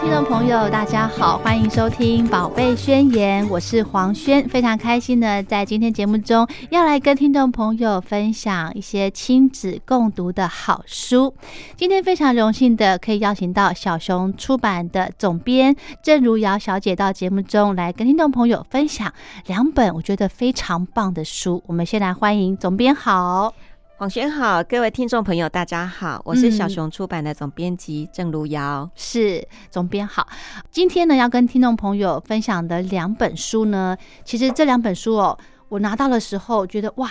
听众朋友，大家好，欢迎收听《宝贝宣言》，我是黄轩，非常开心呢在今天节目中要来跟听众朋友分享一些亲子共读的好书。今天非常荣幸的可以邀请到小熊出版的总编郑如瑶小姐到节目中来跟听众朋友分享两本我觉得非常棒的书。我们先来欢迎总编好。黄轩好，各位听众朋友，大家好，我是嗯。小熊出版的总编辑郑如瑶。是总编好，今天呢要跟听众朋友分享的两本书呢，其实这两本书哦，我拿到的时候觉得哇，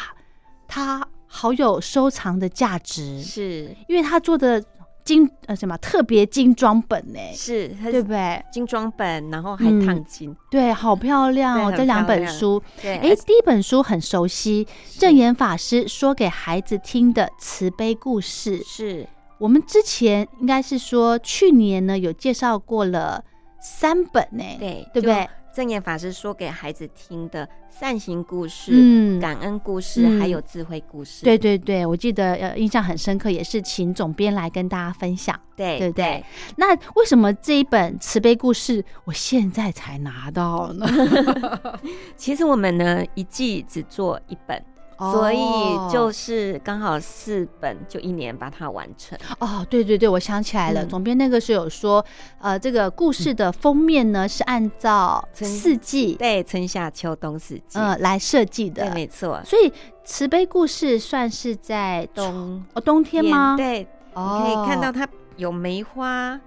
它好有收藏的价值，是。因为它做的精呃什么特别精装本呢，是，对不对？精装本，然后还嗯烫金。对，好漂亮哦，这两本书。对，哎，第一本书很熟悉，正言法师说给孩子听的慈悲故事。是我们之前应该是说去年呢有介绍过了三本呢，对对不对？？正言法师说给孩子听的善行故事、嗯感恩故事，嗯还有智慧故事。对对对，我记得呃印象很深刻，也是请总编来跟大家分享。对对不对？那为什么这一本慈悲故事我现在才拿到呢？其实我们呢一季只做一本。所以就是刚好四本，就一年把它完成。哦，对对对，我想起来了，嗯。总编那个时候有说，呃，这个故事的封面呢是按照四季对，春夏秋冬四季，呃来设计对，的，没错。所以慈悲故事算是在冬哦冬天吗？对，哦，你可以看到它有梅花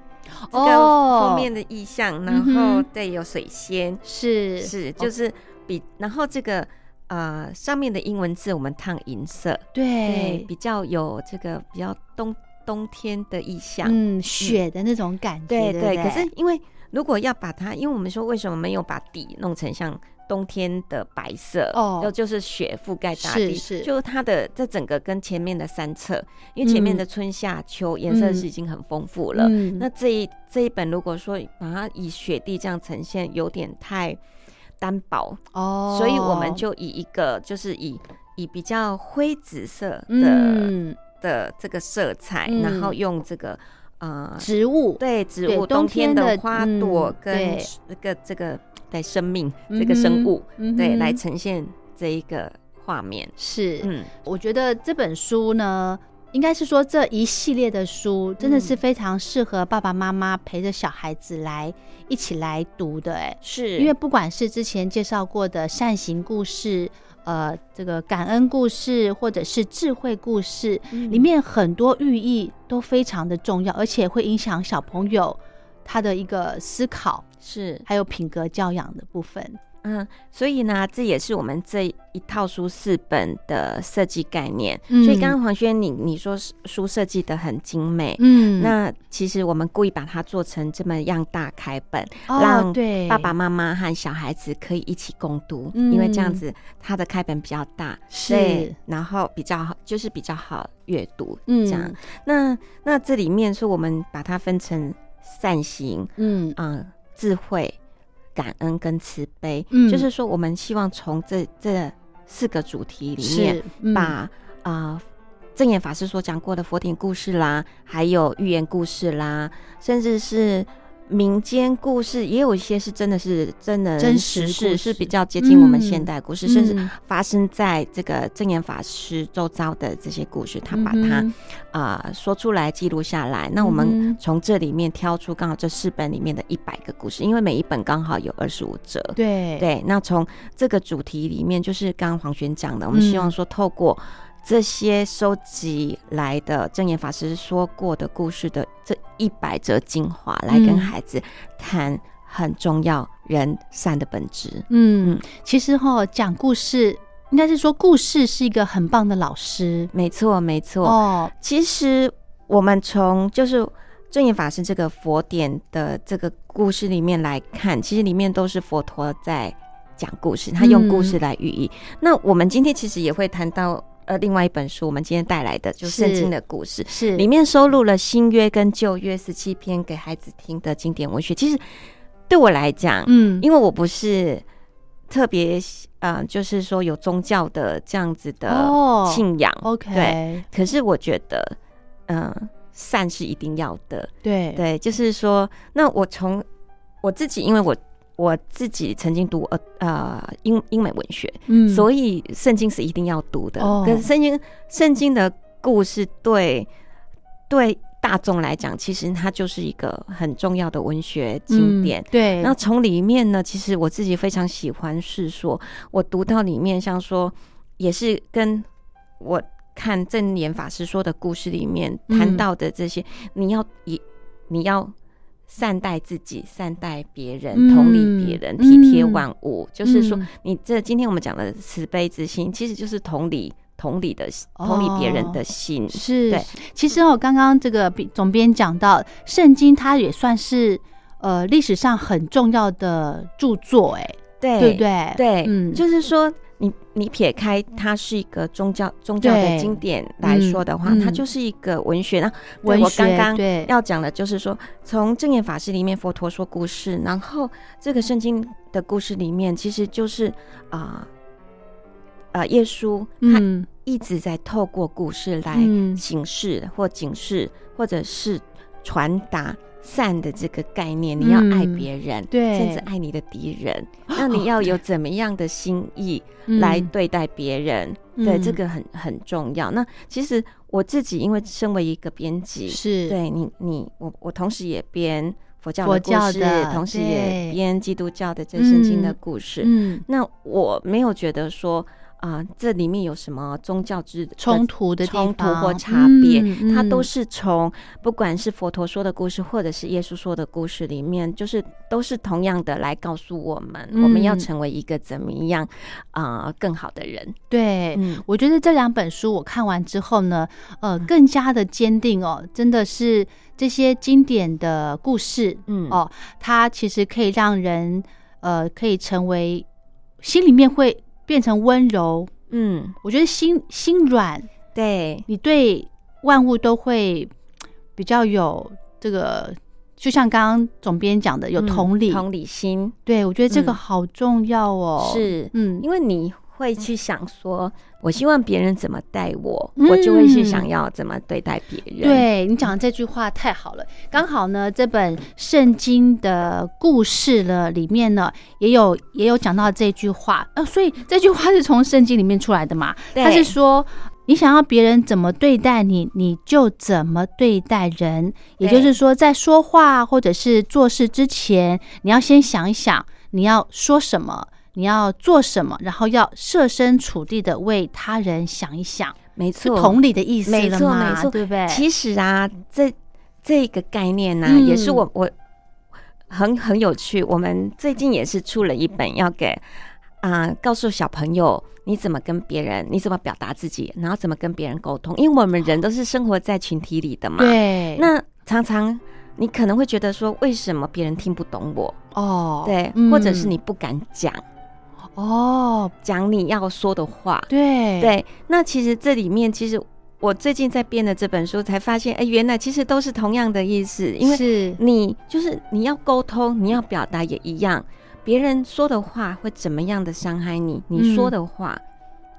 这哦个封面的意象，嗯然哼。后对有水仙，是。是就是比然后这个呃上面的英文字我们烫银色，对，对，比较有这个比较冬冬天的意象，嗯雪的那种感觉，对不对？对。可是因为如果要把它，因为我们说为什么没有把底弄成像冬天的白色哦。就就是雪覆盖大地，是是。就它的这整个跟前面的三册，因为前面嗯的春夏秋颜色是已经很丰富了，嗯。那这一这一本如果说把它以雪地这样呈现，有点太单薄，哦，所以我们就以一个就是以以比较灰紫色的、嗯。的这个色彩，嗯。然后用这个呃植物。对植物对冬冬天天的的花朵嗯跟对。这个这个对生命嗯这个生物对来呈现这一个画面，是，嗯，我觉得这本书呢，应该是说这一系列的书真的是非常适合爸爸妈妈陪着小孩子来一起来读的，哎，是因为不管是之前介绍过的善行故事。呃，这个感恩故事或者是智慧故事，嗯里面很多寓意都非常的重要，而且会影响小朋友他的一个思考，是还有品格教养的部分。嗯，所以呢，这也是我们这一套书四本的设计概念。嗯所以刚刚黄轩你你说书设计的很精美，嗯那其实我们故意把它做成这么样大开本，哦让对爸爸妈妈和小孩子可以一起共读，嗯因为这样子它的开本比较大，是对，然后比较好，就是比较好阅读，嗯这样。那那这里面说我们把它分成善行，嗯嗯，智慧、感恩跟慈悲，嗯就是说我们希望从这这四个主题里面，嗯把啊、呃正言法师所讲过的佛典故事啦，还有寓言故事啦，甚至是。民间故事也有一些是真的是真的真实故事事是比较接近我们现代故事，甚至嗯发生在这个正言法师周遭的这些故事，他把它嗯啊、呃说出来记录下来。那我嗯们从这里面挑出刚好这四本里面的一百个故事，因为每一本刚好有二十五折。对。对，那从这个主题里面，就是刚刚黄璇讲的，我们希望嗯说透过这些收集来的正言法师说过的故事的这一百则精华，来跟嗯孩子谈很重要人善的本质。嗯，其实哈、讲故事应该是说故事是一个很棒的老师没错，没错。哦，其实我们从就是正言法师这个佛典的这个故事里面来看，其实里面都是佛陀在讲故事，他用故事来寓意。那我们今天其实也会谈到呃另外一本书，我们今天带来的就是是圣经的故事，是里面收录了新约跟旧约十七篇给孩子听的经典文学。其实对我来讲，嗯，因为我不是特别呃，就是说有宗教的这样子的哦信仰。OK，对可是我觉得，嗯、善是一定要的。对对，就是说，那我从我自己，因为我我自己曾经读呃呃英英美文学，嗯所以圣经是一定要读的。哦可是圣经圣经的故事对对大众来讲，其实它就是一个很重要的文学经典。嗯对，那从里面呢，其实我自己非常喜欢是说，我读到里面，像说也是跟我看正言法师说的故事里面嗯谈到的这些，你要以你要善待自己，善待别人，嗯同理别人，体贴嗯万物。就是说嗯，你这今天我们讲的慈悲之心，其实就是同理。同理的同理别人的心，是对，其实我，刚刚这个比总编讲到，圣经它也算是呃历史上很重要的著作，哎，对对不对？对，嗯，就是说，你你撇开它是一个宗教宗教的经典来说的话，它就是一个文学。那对文学我刚刚要讲的就是说，从正言法师里面，佛陀说故事，然后这个圣经的故事里面，其实就是啊。呃，耶稣他嗯一直在透过故事来嗯警示或警示，或者是传达善的这个概念。你要爱嗯别人，对甚至爱你的敌人。那你要有怎么样的心意嗯来对待别人？对，嗯这个很很重要。那其实我自己，因为身为一个编辑，是对你你我我同时也编佛教的故事，教的同时也编基督教的这圣经的故事。嗯那我没有觉得说啊、这里面有什么宗教之冲突的冲突或差别，嗯嗯它都是从不管是佛陀说的故事，或者是耶稣说的故事里面，就是都是同样的来告诉我们，嗯我们要成为一个怎么样啊、更好的人。对。嗯，我觉得这两本书我看完之后呢，呃，更加的坚定哦，真的是这些经典的故事，嗯哦，它其实可以让人呃，可以成为心里面会变成温柔。嗯，我觉得心心软，对，你对万物都会比较有这个，就像刚刚总编讲的，有嗯同理。同理心对，我觉得这个嗯好重要哦。，是，嗯，因为你会去想说，我希望别人怎么待我，嗯我就会去想要怎么对待别人。，对你讲的这句话太好了，刚好呢，这本圣经的故事呢里面呢也有也有讲到这句话，呃，所以这句话是从圣经里面出来的嘛，他是说。你想要别人怎么对待你，你就怎么对待人。也就是说，在说话或者是做事之前，你要先想一想你要说什么，你要做什么，然后要设身处地的为他人想一想，没错，同理的意思没错没错对不对？其实啊，这这个概念呢、嗯也是我我很很有趣。我们最近也是出了一本，要给啊、告诉小朋友你怎么跟别人，你怎么表达自己，然后怎么跟别人沟通。因为我们人都是生活在群体里的嘛。。对，那常常你可能会觉得说，为什么别人听不懂我？哦，对，嗯或者是你不敢讲哦，讲你要说的话。对，对，那其实这里面其实。我最近在编的这本书，才发现，哎，原来其实都是同样的意思。因为是你就是你要沟通，你要表达也一样。别人说的话会怎么样的伤害你？你说的话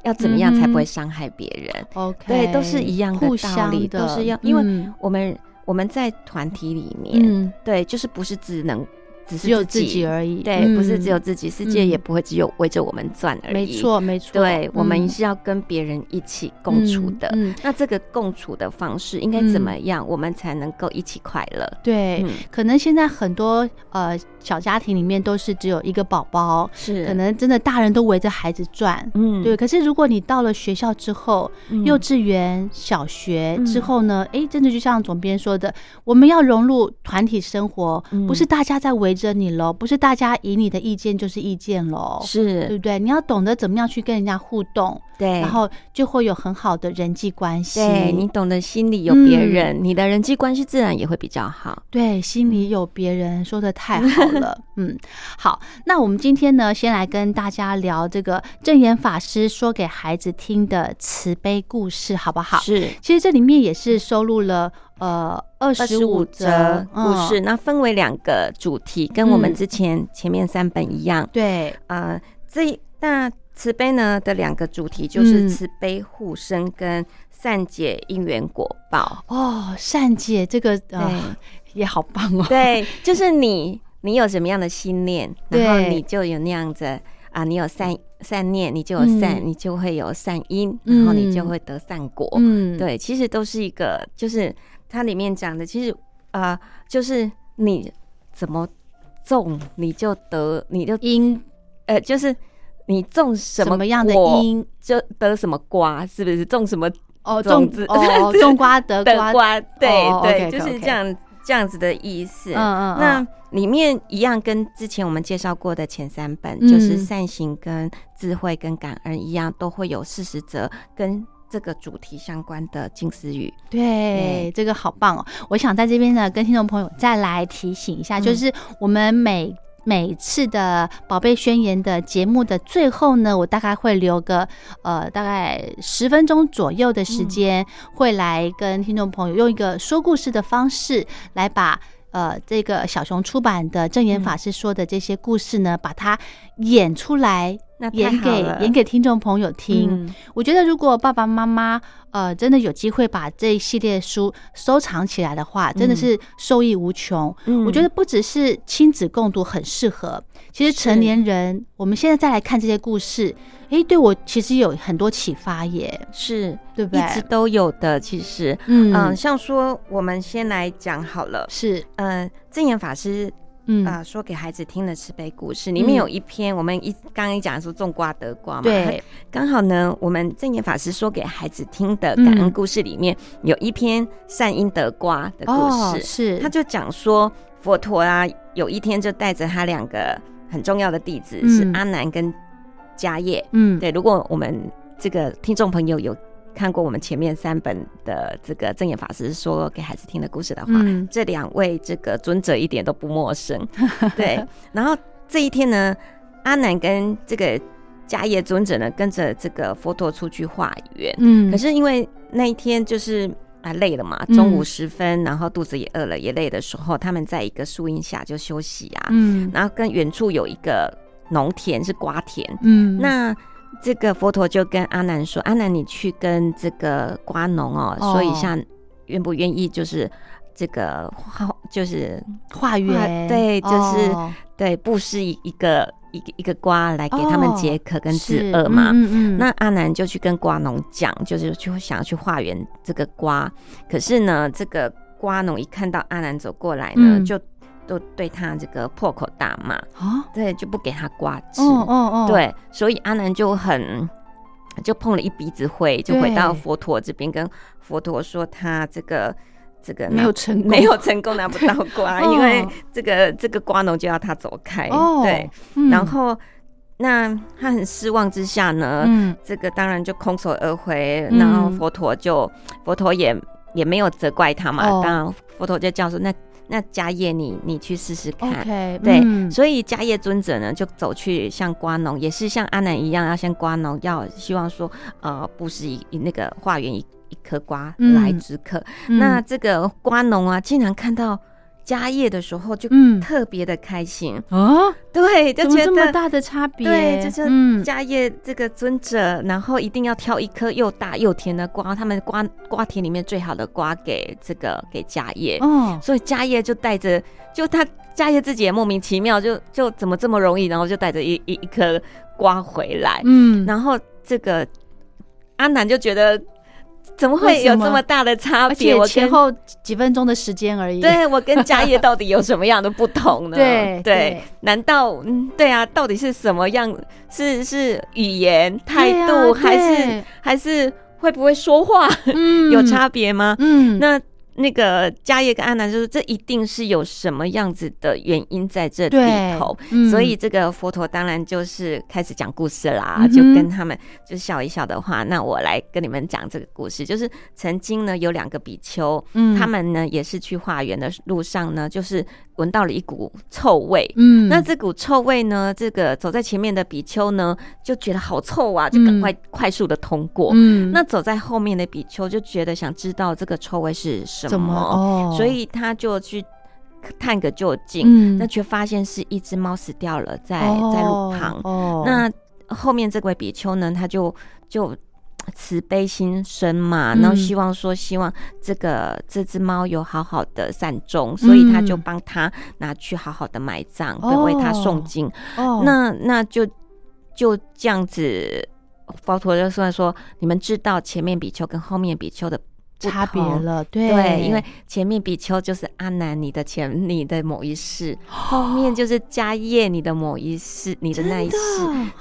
要怎么样才不会嗯伤害别人。OK，对，都是一样的互道理，的都是要，因为嗯我们、我们在团体里面，嗯，对，就是不是只能只是只有自己而已，对，不是嗯只有自己，世界嗯也不会只有围着我们转而已。没，错没错，对，我们嗯是要跟别人一起共处的。那这个共处的方式应该怎么样，我们才能够一起快乐？对，嗯，可能现在很多呃小家庭里面都是只有一个宝宝，是可能真的大人都围着孩子转。嗯对，可是如果你到了学校之后，嗯幼稚园、小学嗯之后呢，哎、真的就像总编说的，我们要融入团体生活，嗯不是大家在围着你喽，不是大家以你的意见就是意见喽，是对不对？你要懂得怎么样去跟人家互动，对，然后就会有很好的人际关系。对你懂得心里有别嗯人，你的人际关系自然也会比较好。对，心里有别人，说的太好了。嗯，好，那我们今天呢，先来跟大家聊这个正言法师说给孩子听的慈悲故事，好不好？是其实这里面也是收录了呃二二十十五五则故事，嗯那分为两个主题，跟我们嗯。之前前面三本一样。对，呃，这那慈悲呢的两个主题就是嗯。慈悲护身跟善解因缘果报。哦，善解这个、呃也好棒哦。对，就是你你有什么样的心念，然后你就有那样子啊，你有善善念，你就有善，嗯你就会有善因，然后你就嗯。会得善果。嗯，对，其实都是一个，就是它里面讲的，其实呃，就是你怎么种，你就得，你就因呃，就是你种什么样的果因就得什么瓜，是不是？种什么哦，种子种哦，种瓜得的瓜，瓜？对、哦对就是这样这样子的意思。嗯嗯，那嗯里面一样跟之前我们介绍过的前三本，嗯就是善行、跟智慧、跟感恩一样，都会有四十则跟这个主题相关的近思语。对，这个好棒哦！我想在这边呢，跟听众朋友再来提醒一下，嗯就是我们每每次的宝贝宣言的节目的最后呢，我大概会留个呃大概十分钟左右的时间，会来跟听众朋友用一个说故事的方式来把。呃，这个小熊出版的正言法师说的这些故事呢，把它演出来，那演给演给听众朋友听。嗯我觉得如果爸爸妈妈呃真的有机会把这一系列书收藏起来的话，真的是受益无穷。嗯我觉得不只是亲子共读很适合，其实成年人我们现在再来看这些故事，诶，对我其实有很多启发耶，是对不对一？直都有的。其实，嗯嗯、像说我们先来讲好了，是呃，正言法师嗯。啊、呃说给孩子听的慈悲故事，里面嗯。有一篇，我们一刚刚一讲说种瓜得瓜嘛，对，刚好呢，我们正言法师说给孩子听的感恩嗯故事里面、有一篇善因得瓜的故哦事，是。他就讲说佛陀啊，有一天就带着他两个很重要的弟子、嗯。是阿难跟迦叶，嗯。对，如果我们这个听众朋友有看过我们前面三本的这个正言法师说给孩子听的故事的话，嗯这两位这个尊者一点都不陌生。对，然后这一天呢，阿南跟这个迦叶尊者呢，跟着这个佛陀出去化缘。嗯，可是因为那一天就是啊累了嘛，嗯中午时分，然后肚子也饿了，也累的时候，他们在一个树荫下就休息啊。嗯然后跟远处有一个农田是瓜田，嗯那这个佛陀就跟阿难说：“阿难，你去跟这个瓜农哦，哦。说一下，愿不愿意就是这个化，就是化缘对就是哦。对布施一一个一个一个瓜来给他们解渴跟止饿嘛。嗯嗯嗯，那阿难就去跟瓜农讲，就是就想要去化缘这个瓜，可是呢，这个瓜农一看到阿难走过来呢，嗯。就都对他这个破口大骂，哦对，就不给他瓜吃。哦哦哦，对，所以阿南就很就碰了一鼻子灰，就回到佛陀这边，跟佛陀说他这个这个没有成功。没有成功拿不到瓜，哦。因为这个这个瓜农就要他走开，哦，对，嗯。然后那他很失望之下呢，嗯。这个当然就空手而回，嗯然后佛陀就佛陀也也没有责怪他嘛，哦。当然佛陀就叫说那那迦叶你你去试试看。对，嗯所以迦叶尊者呢，就走去像瓜农，也是像阿南一样，要像瓜农，要希望说，呃，不是以以那个化缘一一颗瓜嗯来止渴。嗯那这个瓜农啊，竟然看到家业的时候就嗯。特别的开心，哦，对，就觉得这么大的差别？对，就是嗯。家业这个尊者，然后一定要挑一颗又大又甜的瓜，他们瓜瓜田里面最好的瓜给这个给家业，哦，所以家业就带着，就他家业自己也莫名其妙，就就怎么这么容易，然后就带着一一一颗瓜回来，嗯，然后这个阿南就觉得怎么会有这么大的差别？我前后几分钟的时间而已。对我跟家业到底有什么样的不同呢？对对，难道嗯，对啊，到底是什么样？是是语言态度，还是还是会不会说话嗯 有差别吗？嗯，那那个家业跟阿南就是，这一定是有什么样子的原因在这里对头，嗯。所以这个佛陀当然就是开始讲故事啦，嗯就跟他们就笑一笑的话，那我来跟你们讲这个故事，就是曾经呢有两个比丘，嗯。他们呢也是去化缘的路上呢，就是闻到了一股臭味，嗯，那这股臭味呢，这个走在前面的比丘呢就觉得好臭啊，就赶快快速的通过。嗯，那走在后面的比丘就觉得想知道这个臭味是什怎么？哦？所以他就去探个究竟，嗯。那却发现是一只猫死掉了在，哦。在路旁。哦，那后面这位比丘呢，他就就慈悲心生嘛，嗯。然后希望说，希望这个这只猫有好好的善终，所以他就帮他拿去好好的埋葬，哦。并为他诵经。哦，那那就就这样子，佛陀就算说，你们知道前面比丘跟后面比丘的差别了，对。对，因为前面比丘就是阿南你的前你的某一世，后面就是迦叶你的某一世，你的那一世，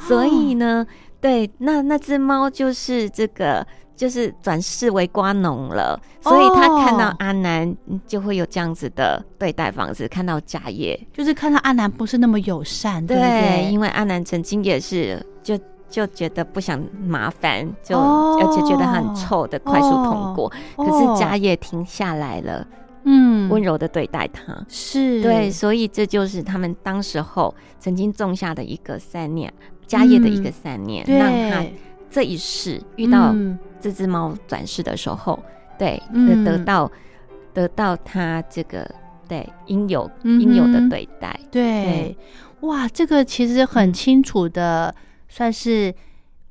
所以呢，对，那那只猫就是这个。就是转世为瓜农了，所以他看到哦阿南嗯就会有这样子的对待方式，看到家业，就是看到阿南不是那么友善，对不对？因为阿南曾经也是就就觉得不想麻烦，就、哦而且觉得很臭的快速通过，哦可是迦叶停下来了，嗯温柔的对待他。是对，所以这就是他们当时候曾经种下的一个善念，迦叶的一个善念，对。让他这一世遇到嗯。这只猫转世的时候，对，嗯。得到得到他这个对应有应有的对待。对。对，哇，这个其实很清楚的，算是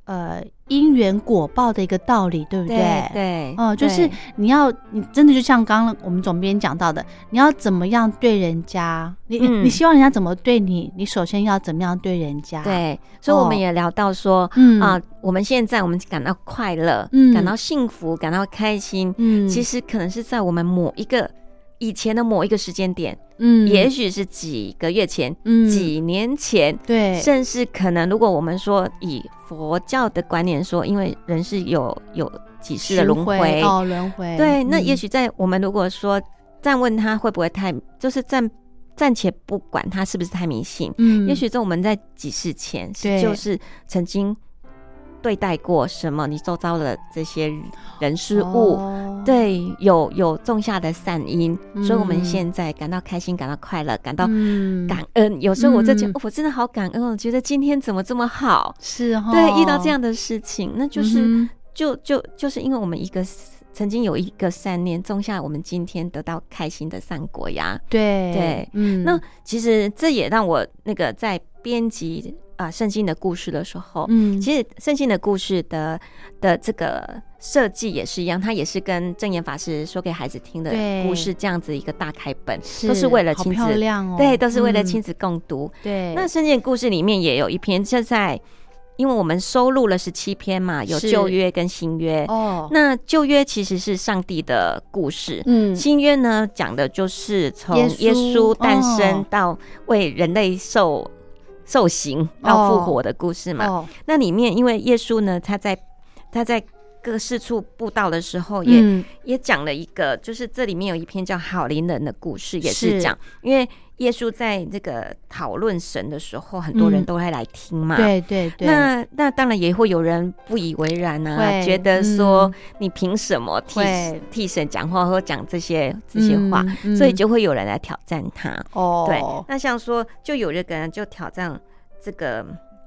呃因缘果报的一个道理，对不对？对，哦，就是你要，你真的就像刚刚我们总编讲到的，你要怎么样对人家，你、嗯。你希望人家怎么对你，你首先要怎么样对人家。，对，所以我们哦也聊到说，嗯。啊，我们现在我们感到快乐，嗯。感到幸福，感到开心，嗯。其实可能是在我们某一个以前的某一个时间点，嗯。也许是几个月前、嗯。几年前，对，甚至可能，如果我们说以佛教的观念说，因为人是有有几世的轮轮回，哦，轮回。对，那嗯。也许在我们如果说暂问他会不会太，就是暂暂且不管他是不是太迷信，嗯。也许在我们在几世前是对。就是曾经对待过什么你周遭的这些人事物。哦。对，有有种下的善因，所以我们嗯现在感到开心，感到快乐，感到嗯。感恩。有时候我就觉得、嗯哦我真的好感恩哦，我觉得今天怎么这么好？是哈，对，遇到这样的事情，那就是、嗯就就就是因为我们一个曾经有一个善念种下，我们今天得到开心的善果呀。对。对。嗯，那其实这也让我那个在编辑啊圣经的故事的时候，嗯，其实圣经的故事的的这个设计也是一样，它也是跟正言法师说给孩子听的故事这样子一个大开本，是都是为了亲子，对，都是为了嗯。亲子共读。对，那圣经的故事里面也有一篇，就在因为我们收录了十七篇嘛，有旧约跟新约。哦，那旧约其实是上帝的故事，嗯。新约呢讲的就是从耶稣诞生哦。到为人类受受刑要复活的故事嘛。哦，那里面因为耶稣呢，他在他在各四处布道的时候也，嗯。也讲了一个，就是这里面有一篇叫《好灵人》的故事，也是是。讲，因为耶稣在这个讨论神的时候，很多人嗯。都会来听嘛。。对对对，那那当然也会有人不以为然啊，会觉得说嗯。你凭什么替会。替神讲话或讲这些这些话，所以就会有人来挑战他。哦，对，那像说就有一个人就挑战这个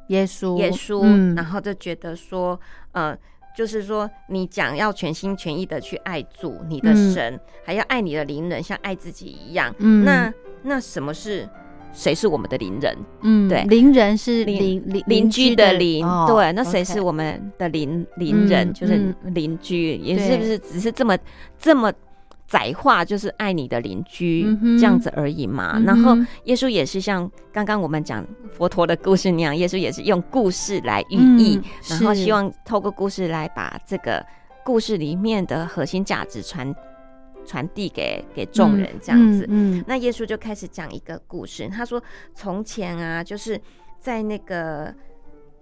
耶稣。耶稣，嗯。然后就觉得说，呃，就是说，你讲要全心全意的去爱主你的嗯神，还要爱你的邻人，像爱自己一样。嗯那那什么是谁是我们的邻人？嗯，对邻人是邻邻邻邻居的邻，哦对，那谁是我们的邻邻人？嗯就是邻居，也是不是只是这么这么窄化，就是爱你的邻居、这样子而已嘛？嗯然后耶稣也是像刚刚我们讲佛陀的故事那样，耶稣也是用故事来寓意，嗯然后希望透过故事来把这个故事里面的核心价值传传递给给众人，这样子。嗯，嗯那耶稣就开始讲一个故事，他说从前啊，就是在那个。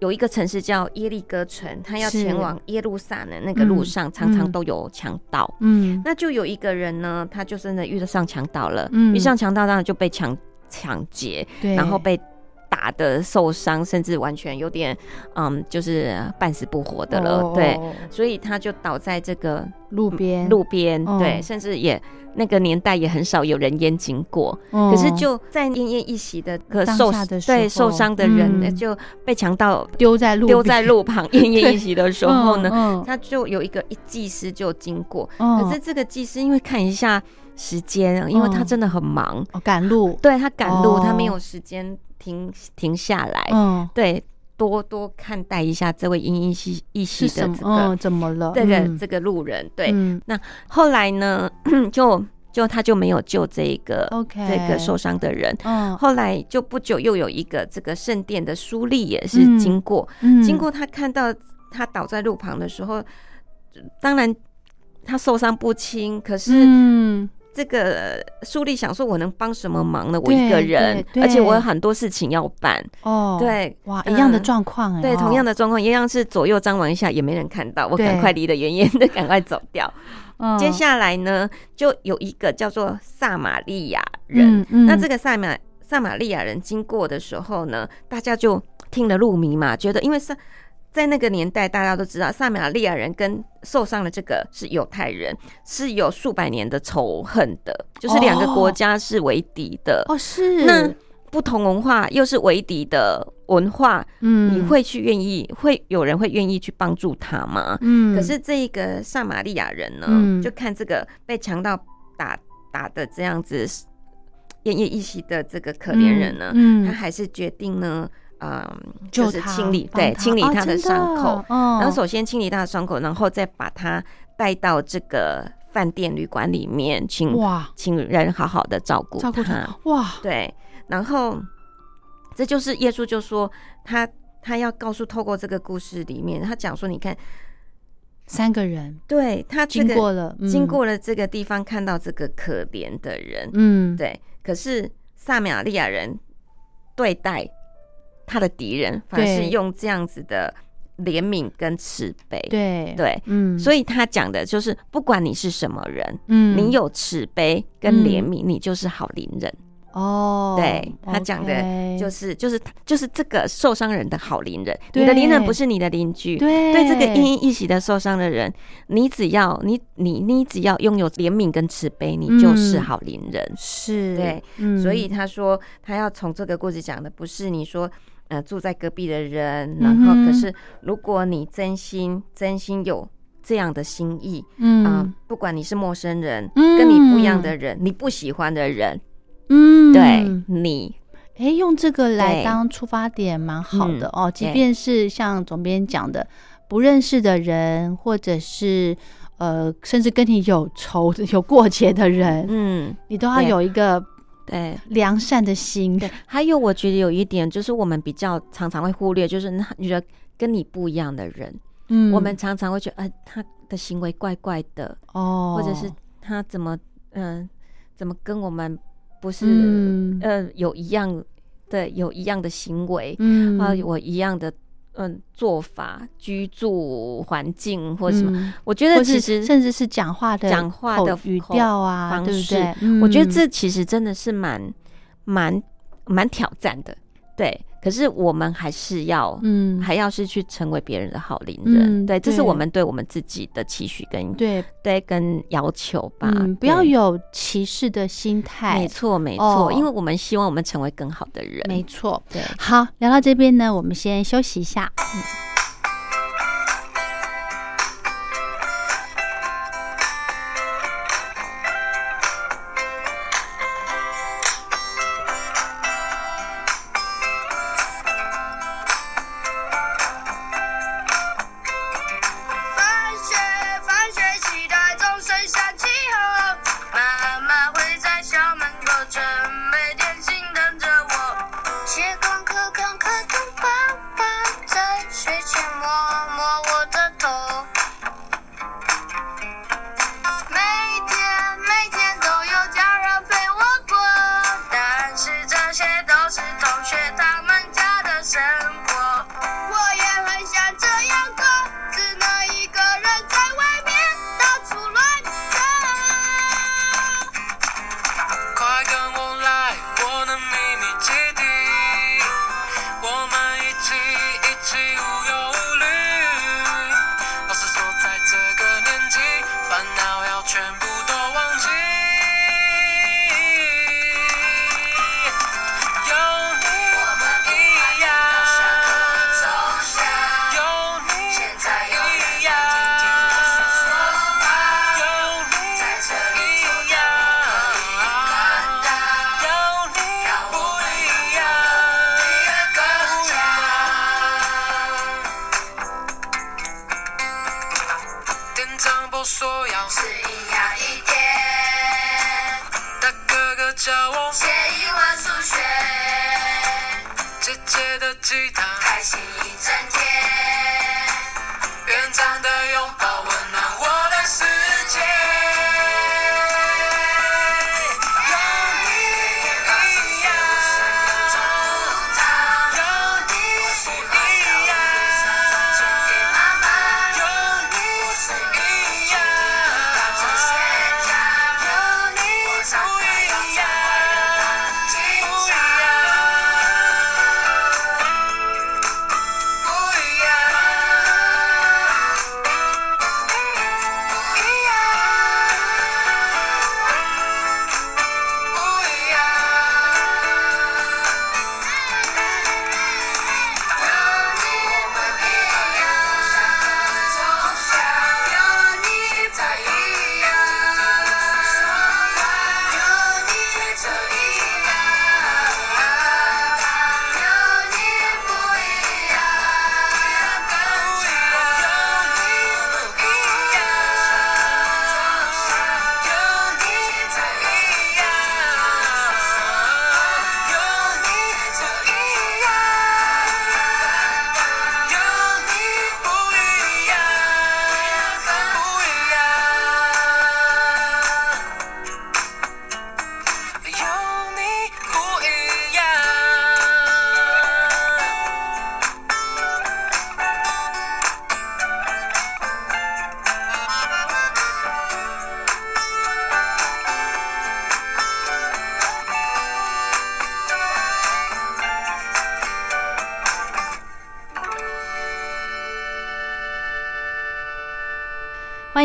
有一个城市叫耶利哥城，他要前往耶路撒冷那个路上，常常嗯。都有强盗。嗯。那就有一个人呢，他就真的遇得上强盗了，嗯。遇上强盗当然就被抢抢劫，对，然后被打的受伤，甚至完全有点嗯，就是半死不活的了。哦对，所以他就倒在这个路边路边，哦对，甚至也那个年代也很少有人烟经过。可可是就在奄奄一息的可受对受伤的人，嗯就被强盗丢在路丢在路旁奄奄一息的时候呢，嗯他就有一个一技师就经过，嗯可是这个技师因为看一下时间，因为他嗯真的很忙，哦赶路，对他赶路，哦他没有时间停停下来，嗯，对，多多看待一下这位奄奄一息一息是什么？的这个、嗯，怎么了？这个、嗯。这个路人，对。嗯。后来呢，就就他就没有救这一个 OK 这个受伤的人。嗯。后来就不久又有一个这个圣殿的书吏也是嗯经过，嗯。经过他看到他倒在路旁的时候，当然他受伤不轻，可是嗯这个书吏想说，我能帮什么忙呢？我一个人，而且我有很多事情要办。哦，对，哇，一样的嗯。状况哎，对，同样的，的状况，一样是左右张望一下，也没人看到，我对。赶快离得远远的，赶快走掉。嗯。接下来呢，就有一个叫做撒玛利亚人，那这个撒玛撒玛利亚人经过的时候呢，大家就听了入迷嘛，觉得因为撒在那个年代，大家都知道撒玛利亚人跟受伤的这个是犹太人，是有数百年的仇恨的，就是两个国家是为敌的。哦是。那不同文化又是为敌的文化，嗯。你会去愿意会有人会愿意去帮助他吗？嗯。可是这个撒玛利亚人呢，嗯。就看这个被强盗打打的这样子奄奄一息的这个可怜人呢，嗯。他还是决定呢，嗯，就是清理对清理哦他的伤口，哦然后首先清理他的伤口，然后再把他带到这个饭店旅馆里面，请哇请人好好的照顾照顾他他哇。对，然后这就是耶稣就说他他要告诉透过这个故事里面，他讲说，你看，三个人对他这个经过了，嗯经过了这个地方，看到这个可怜的人，嗯。对，可是撒玛利亚人对待他的敌人，反而是用这样子的怜悯跟慈悲，对。对。嗯。所以他讲的就是，不管你是什么人，嗯。你有慈悲跟怜悯，你就是好邻人。哦对他讲的就是就是就是这个受伤人的好邻人，你的邻人不是你的邻居。对。对这个奄奄一息的受伤的人，你只要你你你只要拥有怜悯跟慈悲，你就是嗯好邻人。是。对，嗯。所以他说他要从这个故事讲的不是你说呃住在隔壁的人，嗯然后可是如果你真心真心有这样的心意啊、嗯不管你是陌生人，嗯跟你不一样的人，你不喜欢的人，嗯对你哎，用这个来当出发点，蛮好的嗯哦。即便是像总编讲的，不认识的人，或者是呃，甚至跟你有仇、有过节的人，嗯你都要有一个对。良善的心。对，还有我觉得有一点就是我们比较常常会忽略，就是那你觉得跟你不一样的人，嗯。我们常常会觉得，呃，他的行为怪怪的，哦，或者是他怎么，嗯、怎么跟我们不是，嗯。呃，有一样的有一样的行为，嗯。啊、我一样的，嗯、做法、居住环境或什么，嗯我觉得其实甚至是讲话的讲话的语调啊，对不方式对？嗯我觉得这其实真的是蛮蛮蛮挑战的，对。可是我们还是要，嗯。还要是去成为别人的好邻人，嗯对，这是我们对我们自己的期许跟对，对跟要求吧，嗯，不要。有歧视的心态。没。错，没哦。错，因为我们希望我们成为更好的人。没错，对，好，聊到这边呢，我们先休息一下。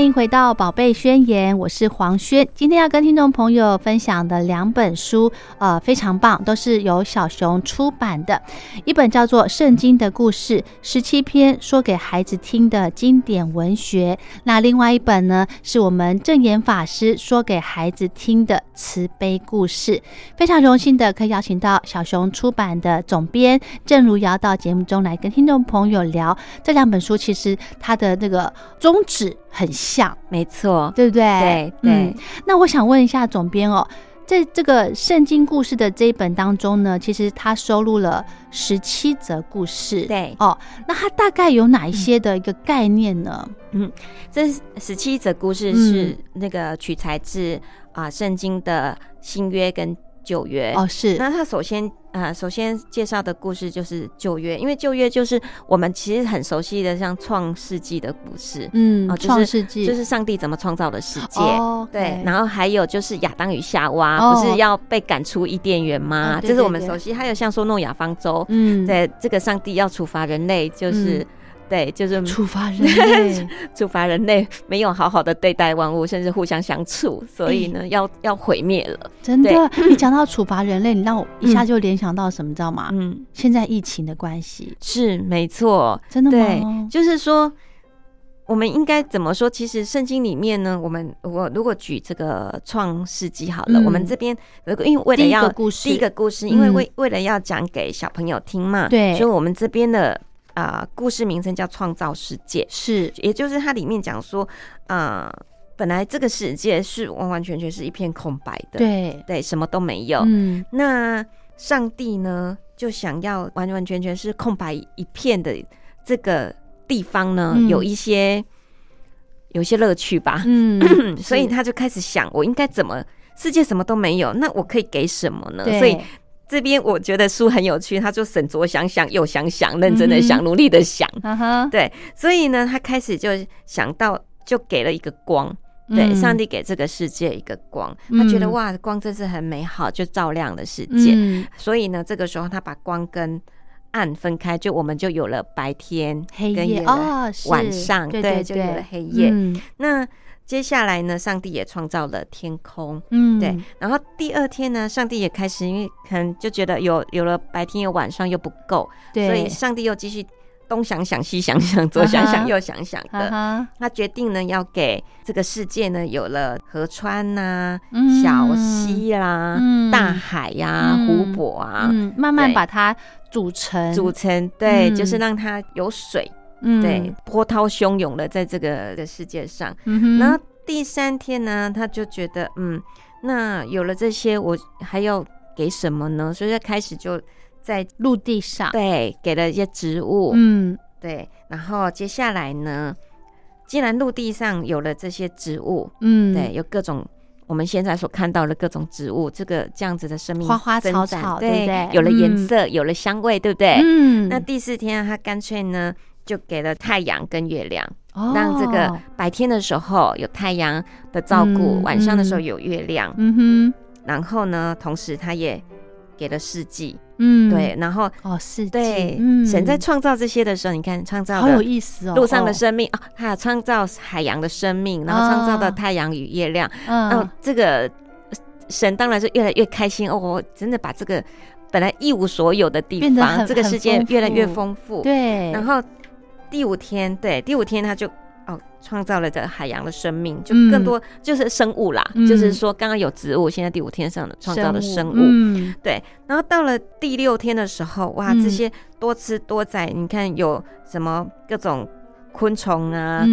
迎回到《宝贝宣言》，我是黄轩。今天要跟听众朋友分享的两本书，呃，非常棒，都是由小熊出版的。一本叫做《圣经的故事》，十七篇说给孩子听的经典文学。那另外一本呢，是我们正言法师说给孩子听的慈悲故事。非常荣幸的可以邀请到小熊出版的总编郑如瑶到节目中来跟听众朋友聊这两本书。其实它的那个宗旨很像，没错，对不对？对对嗯。那我想问一下总编哦，在这个圣经故事的这一本当中呢，其实它收录了十七则故事。对哦，那它大概有哪一些的一个概念呢？嗯这十七则故事嗯是那个取材自啊圣经的新约跟旧约。哦，是那他首先呃，首先介绍的故事就是旧约，因为旧约就是我们其实很熟悉的，像创世纪的故事，嗯，哦就是创世纪就是上帝怎么创造的世界。哦，对，然后还有就是亚当与夏娃，哦不是要被赶出伊甸园吗？这是我们熟悉。还有像说诺亚方舟，嗯，对，这个上帝要处罚人类，就是、嗯对，就是处罚人类，处罚人类没有好好的对待万物，甚至互相相处，所以哎呢，要要毁灭了。真的，你讲到处罚人类，你让我一下嗯就联想到什么，知道吗？嗯，现在疫情的关系，是没错，真的对吗？，就是说。我们应该怎么说？其实圣经里面呢，我们我如果举这个创世纪好了，嗯我们这边如果因为为了第一要个故事第一个故事，因为嗯为为了要讲给小朋友听嘛，对所以我们这边的啊、故事名称叫《创造世界》，是也就是它里面讲说，啊，本来这个世界是完完全全是一片空白的，对，对，什么都没有。嗯，那上帝呢，就想要完完全全是空白一片的这个地方呢，嗯有一些有一些乐趣吧。嗯，所以他就开始想，我应该怎么？世界什么都没有，那我可以给什么呢？所以这边我觉得书很有趣，他就沈着想想，又想想，认真的想，嗯努力的想。对，所以呢，他开始就想到，就给了一个光。对，嗯上帝给这个世界一个光，他觉得嗯哇，光真是很美好，就照亮了世界。嗯，所以呢，这个时候他把光跟暗分开，就我们就有了白天黑夜跟有了哦，晚上，对对就有了黑夜。嗯那接下来呢，上帝也创造了天空，嗯，对。然后第二天呢，上帝也开始，因为可能就觉得有有了白天有晚上又不够，对，所以上帝又继续东想想西想想，左想想 右想想的。他决定呢，要给这个世界呢有了河川呐、嗯。小溪啦、嗯。大海呀、嗯。湖泊啊，嗯，慢慢把它组成，组成对，嗯。就是让它有水，嗯。对，，波涛汹涌的在这个的世界上。然后第三天呢，他就觉得，嗯，那有了这些，我还要给什么呢？所以他开始就在陆地上，对给了一些植物，嗯。对，然后接下来呢，既然陆地上有了这些植物，嗯，对，有各种我们现在所看到的各种植物，这个这样子的生命花花草草对对不对？有了颜嗯色，有了香味，对不对？嗯，那第四天啊，他干脆呢就给了太阳跟月亮，哦。让这个白天的时候有太阳的照顾，嗯晚上的时候嗯。有月亮，嗯哼。然后呢，同时他也给了四季，哼，嗯，对，然后哦，四季，对，嗯，神在创造这些的时候，你看创造好有的意思哦，路上的哦，生命啊，还有创造海洋的生命，然后创造啊的太阳与月亮，嗯。嗯，，这个神当然是越来越开心哦，我真的把这个本来一无所有的地方，这个世界越来越富丰富。对，然后第五天，对，第五天他就哦创造了这个海洋的生命，就嗯更多、就是生物啦，嗯。就是说刚刚有植物，现在第五天上的创造了生物。嗯，对，然后到了第六天的时候，哇，嗯。这些多吃多彩，你看有什么各种昆虫啊，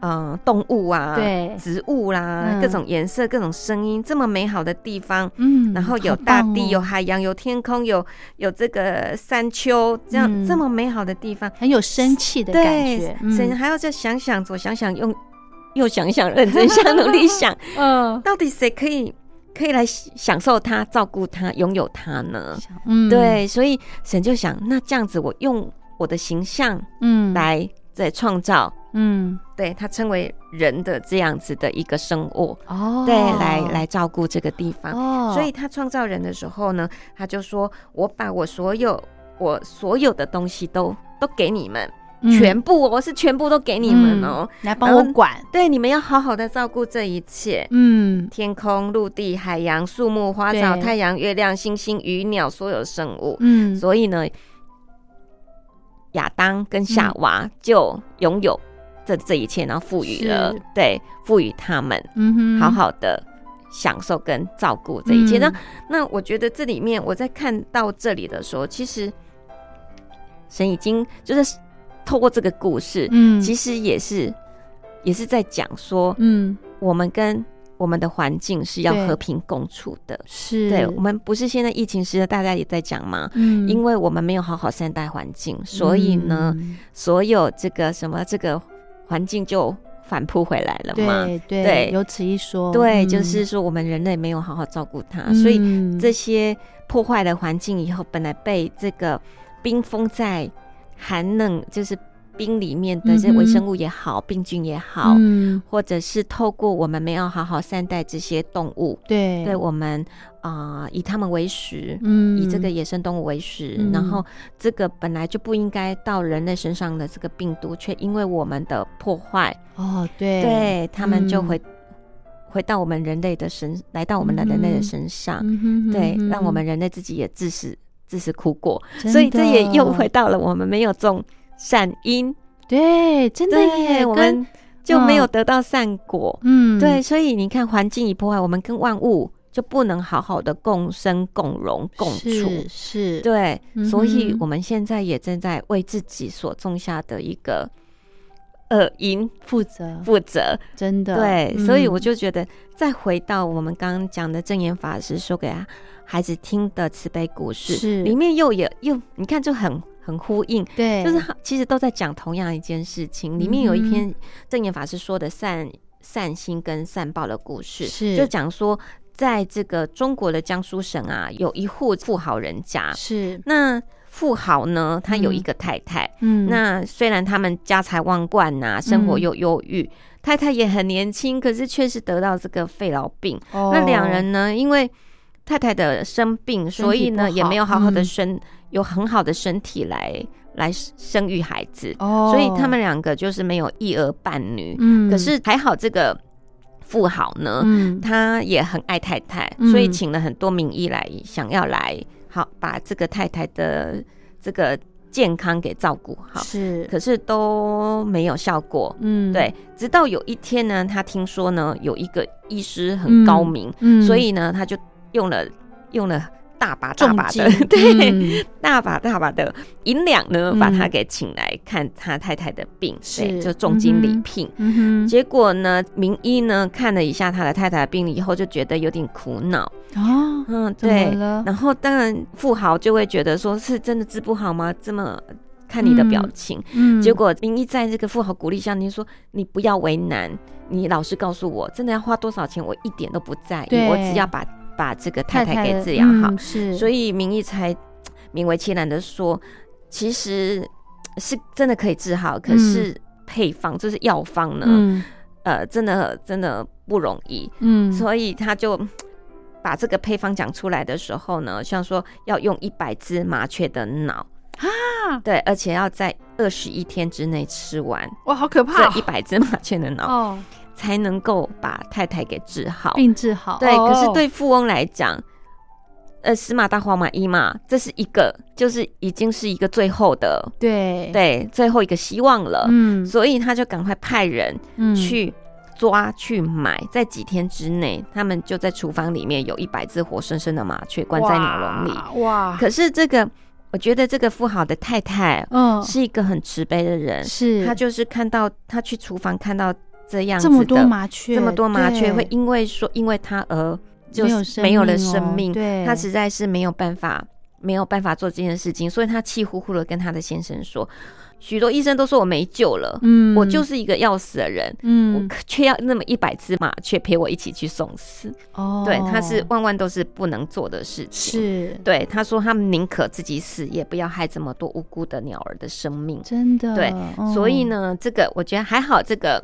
嗯，呃，呃，动物啊，对。植物啦，嗯。各种颜色、各种声音，这么美好的地方，嗯，然后有大地、哦。有海洋、有天空、有有这个山丘，这样、嗯。这么美好的地方，很有生气的感对觉，，神嗯。还要再想想，左想想，用右想想，认真想，努力想，嗯。到底谁可以可以来享受它、照顾它、拥有它呢？嗯，对，所以神就想，那这样子，我用我的形象嗯，来再创造。嗯，对他称为人的这样子的一个生物，哦，对，来来照顾这个地方。哦，所以他创造人的时候呢，他就说：“我把我所有我所有的东西都都给你们，嗯全部哦，是全部都给你们哦。嗯来帮我管，对，你们要好好的照顾这一切。嗯，天空、陆地、海洋、树木、花草、太阳、月亮、星星、鱼鸟，所有生物。嗯，所以呢，亚当跟夏娃就拥有这这一切，然后赋予了是。对赋予他们嗯哼，好好的享受跟照顾这一切。嗯。那那我觉得这里面我在看到这里的时候，其实神已经就是透过这个故事，嗯，其实也是也是在讲说，嗯，我们跟我们的环境是要和平共处的。是，对我们不是现在疫情时代，大家也在讲嘛？嗯，因为我们没有好好善待环境，所以呢，嗯所有这个什么这个环境就反扑回来了嘛。对对对。有此一说，对，嗯。就是说我们人类没有好好照顾它，所以嗯。这些破坏了环境以后，本来被这个冰封在寒冷，就是冰里面的这微生物也好，病菌也好，嗯，或者是透过我们没有好好善待这些动物，对。对我们啊、以它们为食，嗯，以这个野生动物为食，嗯。然后这个本来就不应该到人类身上的这个病毒，却因为我们的破坏，哦，对。对他们就会回、回到我们人类的身，来到我们的人类的身上，嗯对，嗯让我们人类自己也自食自食苦果，所以这也又回到了我们没有种善因，对，真的对，耶，跟我们就没有嗯。得到善果，嗯，对，所以你看环境一破坏，我们跟万物就不能好好的共生、共荣、共处。是是，对，嗯所以我们现在也正在为自己所种下的一个恶因。负责，负责。真的，对，所以我嗯就觉得，再回到我们刚刚讲的正言法师说给孩子听的慈悲故事，是。里面又有又你看就很很呼应，对，就是他其实都在讲同样一件事情。里面有一嗯篇正言法师说的善善心跟善报的故事，是。就讲说，在这个中国的江苏省啊，有一户富豪人家，是，那富豪呢，他有嗯。一个太太，嗯，那虽然他们家财万贯呐、生活嗯又忧郁，太太也很年轻，可是却是得到这个肺痨病。哦。那两人呢，因为太太的生病，所以呢也没有好好的嗯身、有很好的身体来来生育孩子，哦，所以他们两个就是没有一儿半女。嗯，可是还好这个富豪呢，嗯，他也很爱太太，嗯。所以请了很多名医来，想要来好把这个太太的这个健康给照顾好，是，可是都没有效果。嗯，对，直到有一天呢，他听说呢有一个医师很高明，嗯，所以呢他就用了用了大把大把的，对，嗯大把大把的银两呢，嗯把他给请来看他太太的病，是对，就重金礼聘。嗯，结果呢，名医呢看了一下他的太太的病以后，就觉得有点苦恼，哦，嗯，对。了？然后当然富豪就会觉得说，是真的治不好吗？这么看你的表嗯情，嗯结果名医在这个富豪鼓励下，你说你不要为难，你老实告诉我，真的要花多少钱，我一点都不在意，我只要把把这个太太给治疗好。嗯是，所以以名医才 勉为其难的说，其实是真的可以治好，可是配方、就是药方呢，嗯。呃，真的真的不容易，嗯，所以他就。把这个配方讲出来的时候呢，像说要用一百只麻雀的脑。啊，对，而且要在二十一天之内吃完哇，好可怕。这一百只麻雀的脑，哦，才能够把太太给治好。病治好，对，哦可是对富翁来讲，呃，死马当活马医嘛，这是一个，就是已经是一个最后的，对，对，最后一个希望了。嗯。所以他就赶快派人嗯。去抓、去买，在几天之内，他们就在厨房里面有一百只活生生的麻雀关在鸟笼里。哇，哇。可是这个，我觉得这个富豪的太太嗯。是一个很慈悲的人，是。他就是看到他去厨房看到这样子这么多的麻雀，这么多麻雀会因为说因为他而就没有了生生命，哦对他实在是没有办法没有办法做这件事情，所以他气呼呼的跟他的先生说，许多医生都说我没救了，嗯我就是一个要死的人。我嗯我却要那么一百只麻雀陪我一起去送死，哦，对，他是万万都是不能做的事情。是对，他说他们宁可自己死，也不要害这么多无辜的鸟儿的生命。真的，对哦所以，呢，这个我觉得还好，这个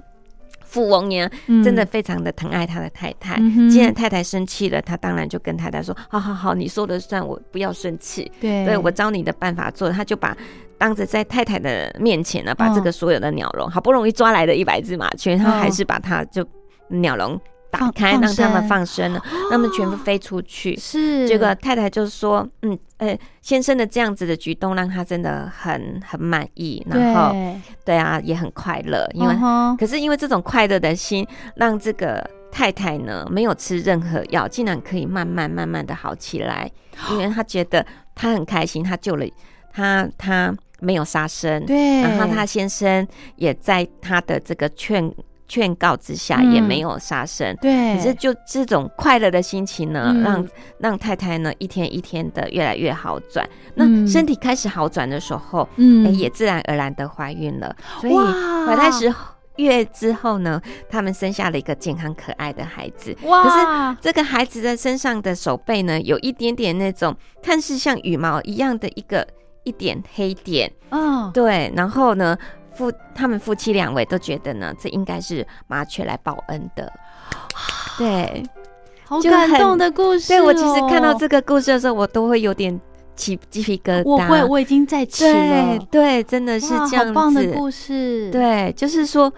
富翁呀，嗯真的非常的疼爱他的太太。嗯既然太太生气了，他当然就跟太太说：“好好好，你说了算，我不要生气。对对我照你的办法做。”他就把当着在太太的面前呢，把这个哦所有的鸟笼，好不容易抓来的一百只麻雀，他还是把它就鸟笼打开，让他们放生了，让他们全部飞出去。是结果太太就说：“嗯，呃，先生的这样子的举动让他真的很很满意，然后对。对啊，也很快乐，因为可是因为这种快乐的心，让这个太太呢没有吃任何药，竟然可以慢慢慢慢的好起来，因为她觉得她很开心，她救了她，她没有杀生，对，然后她先生也在她的这个劝劝告之下嗯也没有杀生。对，可是就这种快乐的心情呢，嗯让让太太呢一天一天的越来越好转。那嗯身体开始好转的时候，嗯哎、也自然而然的怀孕了。所以哇怀胎十月之后呢，他们生下了一个健康可爱的孩子。哇，可是这个孩子的身上的手背呢，有一点点那种看似像羽毛一样的一个一点黑点。嗯，对，然后呢，夫他们夫妻两位都觉得呢，这应该是麻雀来报恩的。对，好感动的故事哦。对我其实看到这个故事的时候，我都会有点起鸡皮疙瘩。我会，我已经在吃对了，对，真的是哇这样子。好棒的故事，，对，就是说，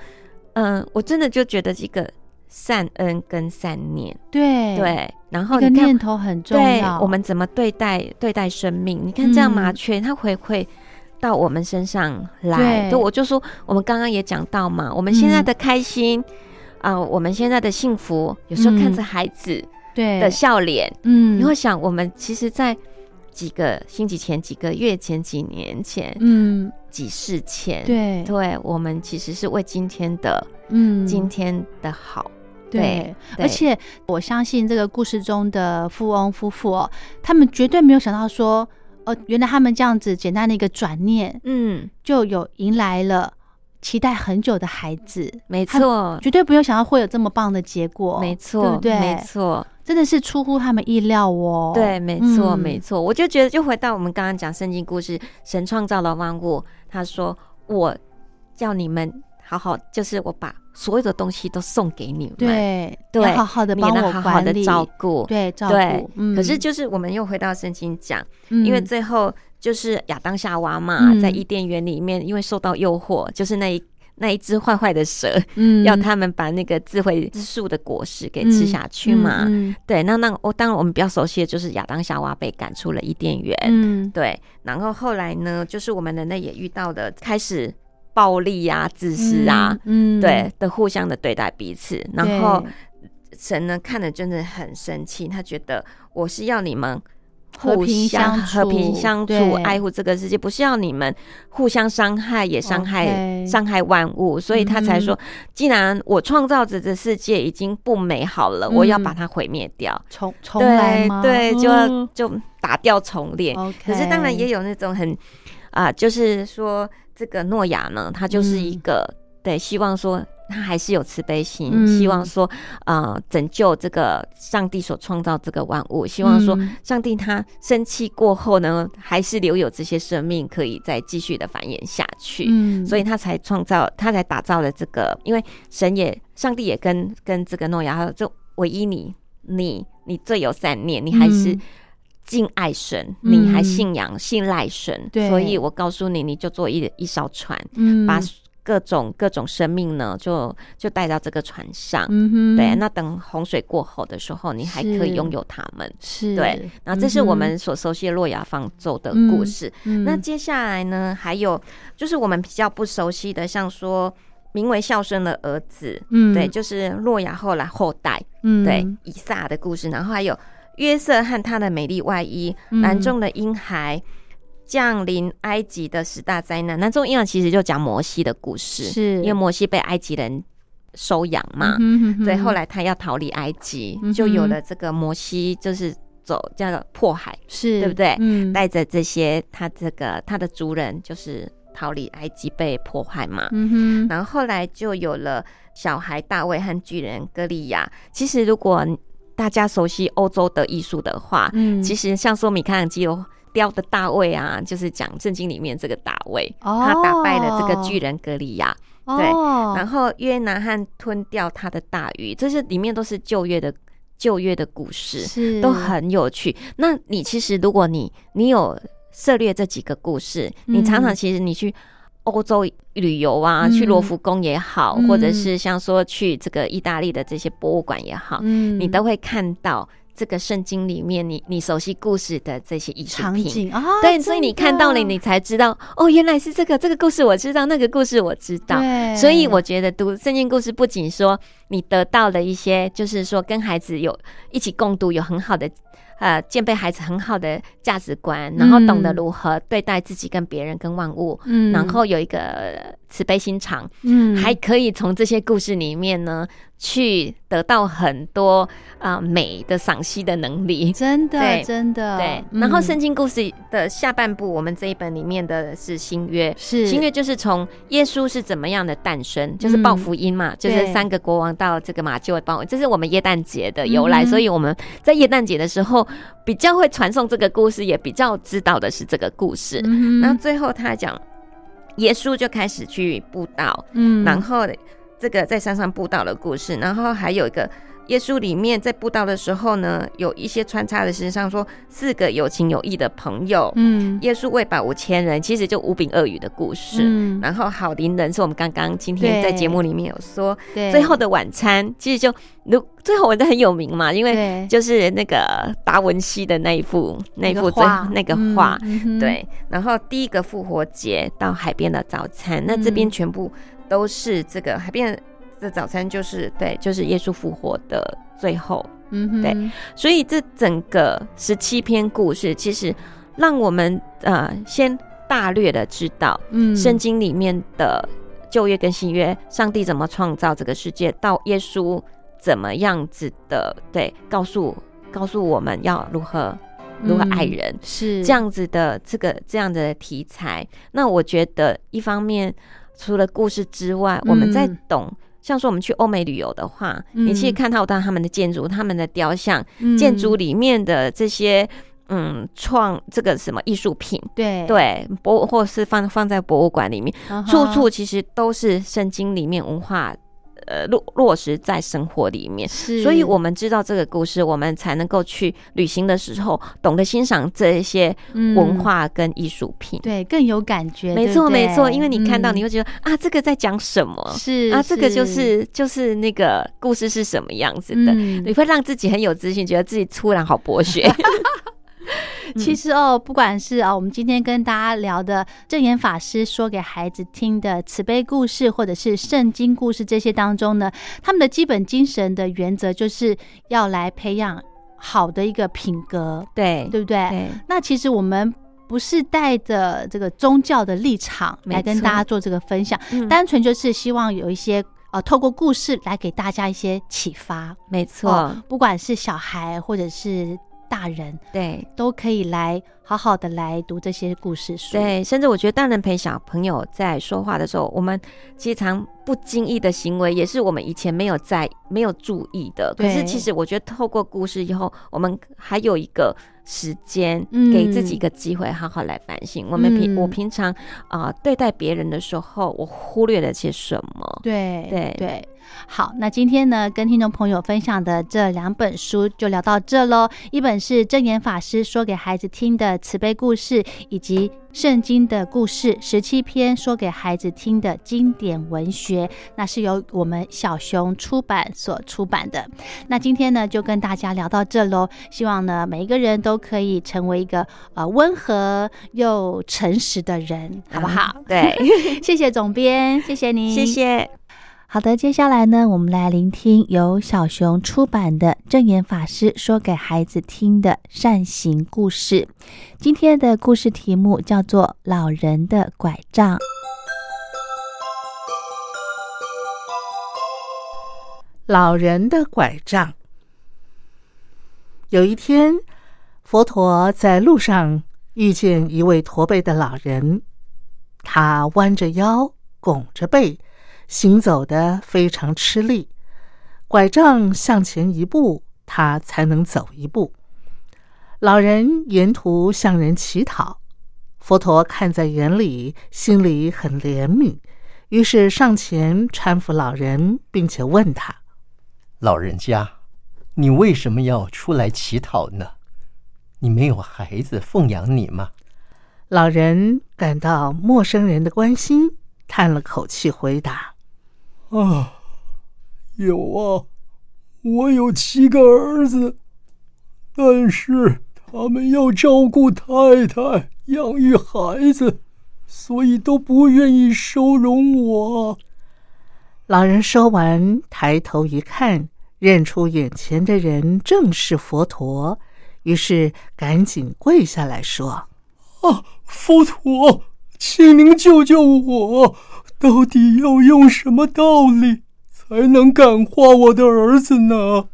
嗯、我真的就觉得这个善恩跟善念，对，对，然后你看念头很重对要。我们怎么对待对待生命？你看这样嗯麻雀，它回馈到我们身上来，对。就我就说，我们刚刚也讲到嘛，我们现在嗯的开心啊、我们现在的幸福，有时候看嗯。着孩子对的笑脸，嗯，你会想，我们其实，在几个星期前、几个月前、几年前、嗯，几世前，对，对，我们其实是为今天的、嗯，今天的好，对，对。而且我相信这个故事中的富翁夫妇哦，他们绝对没有想到说，哦，原来他们这样子简单的一个转念，嗯，就有迎来了期待很久的孩子，没错，绝对不用想到会有这么棒的结果，没错，对不对？没，错，真的是出乎他们意料哦。对，没错，嗯没错。我就觉得，就回到我们刚刚讲圣经故事，神创造了万物，他说我叫你们好好，就是我把所有的东西都送给你们，对对好好的帮我好好的，照顾，对照顾。嗯。可是就是我们又回到圣经讲，嗯。因为最后就是亚当夏娃嘛，嗯。在伊甸园里面，因为受到诱惑，就是那一那一只坏坏的蛇，嗯。要他们把那个智慧之树的果实给吃下去嘛。嗯嗯对，那那我当然我们比较熟悉的就是亚当夏娃被赶出了伊甸园。嗯。对，然后后来呢，就是我们人类也遇到了开始暴力啊、自私啊，嗯，对的互相的对待彼此，然后神呢看了真的很生气，他觉得我是要你们和互平相和平相处对，爱护这个世界，不是要你们互相伤害，也伤害伤害万物，所以他才嗯。说，既然我创造者的世界已经不美好了，我要嗯把它毁灭掉。重重来吗？对对，就要嗯。就打掉重练。可是当然也有那种很啊、就是说这个诺亚呢，他就是一个、对，希望说他还是有慈悲心，嗯。希望说呃拯救这个上帝所创造这个万物，希望说嗯。上帝他生气过后呢，还是留有这些生命可以再继续的繁衍下去。嗯，所以他才创造，他才打造了这个，因为神也，上帝也跟跟这个诺亚，他说就唯一你，你你最有善念，你还是嗯敬爱神，嗯。你还信仰信赖神，所以我告诉你，你就做一一艘船，嗯。把各种各种生命呢，就就带到这个船上。嗯哼，对，那等洪水过后的时候，你还可以是拥有他们。是。对，那这是我嗯们所熟悉的洛亚方舟的嗯故事。嗯。那接下来呢，还有就是我们比较不熟悉的，像说名为孝顺的儿子，嗯。对，就是洛亚后来后代，嗯。对以撒的故事，然后还有约瑟和他的美丽外衣，嗯。南中的婴孩。降临埃及的十大灾难，那中婴孩其实就讲摩西的故事，是。因为摩西被埃及人收养嘛，嗯哼哼对，后来他要逃离埃及，嗯就有了这个摩西，就是走叫做破海，是对不对？嗯，带着这些他这个他的族人，就是逃离埃及被迫害嘛。嗯哼，然后后来就有了小孩大卫和巨人歌利亚。其实如果大家熟悉欧洲的艺术的话，嗯。其实像说米开朗基罗雕的大卫啊，就是讲圣经里面这个大卫，哦。他打败了这个巨人格利亚。对哦然后约拿汉吞掉他的大鱼，这些里面都是旧约的旧约的故事，是。都很有趣。那你其实如果你你有涉猎这几个故事，你常常嗯其实你去欧洲旅游啊，嗯。去罗浮宫也好，嗯。或者是像说去这个意大利的这些博物馆也好，嗯。你都会看到这个圣经里面你你熟悉故事的这些艺术品。啊，对，所以你看到了，你才知道哦，原来是这个这个故事我知道，那个故事我知道。对，所以我觉得读圣经故事不仅说你得到了一些，就是说跟孩子有一起共读，有很好的呃建备孩子很好的价值观，然后懂得如何对待自己、跟别人、跟万物，嗯。然后有一个慈悲心肠，嗯。还可以从这些故事里面呢去得到很多啊、呃美的赏析的能力。真的对真的。对，嗯。然后圣经故事的下半部，我们这一本里面的是新约，是。新约就是从耶稣是怎么样的诞生，就是报福音嘛，就是三个国王到这个马厩报，这是我们耶诞节的由来，嗯所以我们在耶诞节的时候比较会传颂这个故事，也比较知道的是这个故事。嗯然后最后他讲，耶稣就开始去布道，嗯。然后这个在山上布道的故事，然后还有一个耶稣里面在布道的时候呢，有一些穿插的事上说四个有情有义的朋友，嗯。耶稣喂饱五千人，其实就五饼二鱼的故事。嗯。然后好邻人是我们刚刚今天在对节目里面有说，对。最后的晚餐其实就如最后晚餐很有名嘛，因为就是那个达文西的那一幅那一幅最画。那个画，对，然后第一个复活节到海边的早餐，那这边嗯全部都是这个海边的早餐，就是对，就是耶稣复活的最后。嗯哼对所以这整个十七篇故事，其实让我们呃先大略的知道嗯圣经里面的旧约跟新约，上帝怎么创造这个世界，到耶稣怎么样子的对告诉告诉我们要如何如何爱嗯人。是这样子的这个这样的题材，那我觉得一方面除了故事之外，我们在嗯。懂。像说我们去欧美旅游的话，你其实嗯看到到他们的建筑、他们的雕像、嗯。建筑里面的这些嗯创这个什么艺术品，对。对博或是放放在博物馆里面，处处其实都是圣经里面文化呃落落实在生活里面。是，所以，我们知道这个故事，我们才能够去旅行的时候，懂得欣赏这一些嗯文化跟艺术品。对更有感觉，没错，没错，因为你看到，嗯你会觉得、啊，这个在讲什么？是啊，这个就是就是那个故事是什么样子的，嗯你会让自己很有自信，觉得自己突然好博学。其实哦，不管是哦，我们今天跟大家聊的正言法师说给孩子听的慈悲故事，或者是圣经故事这些当中呢，他们的基本精神的原则就是要来培养。好的一个品格，对对不对？对那其实我们不是带着这个宗教的立场来跟大家做这个分享，嗯单纯就是希望有一些呃，透过故事来给大家一些启发。没错，哦不管是小孩或者是大人，对都可以来好好的来读这些故事书。对，甚至我觉得大人陪小朋友在说话的时候，我们其实常不经意的行为，也是我们以前没有在没有注意的。可是其实我觉得透过故事以后，我们还有一个时间嗯给自己一个机会，好好来反省。我们平嗯我平常啊、对待别人的时候，我忽略了些什么？对对对，好，那今天呢，跟听众朋友分享的这两本书就聊到这喽。一本是正言法师说给孩子听的慈悲故事，以及圣经的故事十七篇说给孩子听的经典文学，那是由我们小熊出版所出版的。那今天呢，就跟大家聊到这喽。希望呢，每一个人都可以成为一个呃温和又诚实的人，好不好？对，谢谢总编，谢谢你，谢。谢。好的，接下来呢，我们来聆听由小熊出版的正言法师说给孩子听的善行故事。今天的故事题目叫做《老人的拐杖》。老人的拐杖。有一天，佛陀在路上遇见一位驼背的老人，他弯着腰，拱着背，行走的非常吃力，拐杖向前一步，他才能走一步。老人沿途向人乞讨，佛陀看在眼里，心里很怜悯，于是上前搀扶老人，并且问他。老人家，你为什么要出来乞讨呢？你没有孩子奉养你吗？老人感到陌生人的关心，叹了口气回答啊，有啊，我有七个儿子，但是他们要照顾太太、养育孩子，所以都不愿意收容我。：“老人说完，抬头一看，认出眼前的人正是佛陀，于是赶紧跪下来说啊，佛陀，请您救救我！到底要用什么道理才能感化我的儿子呢？：‘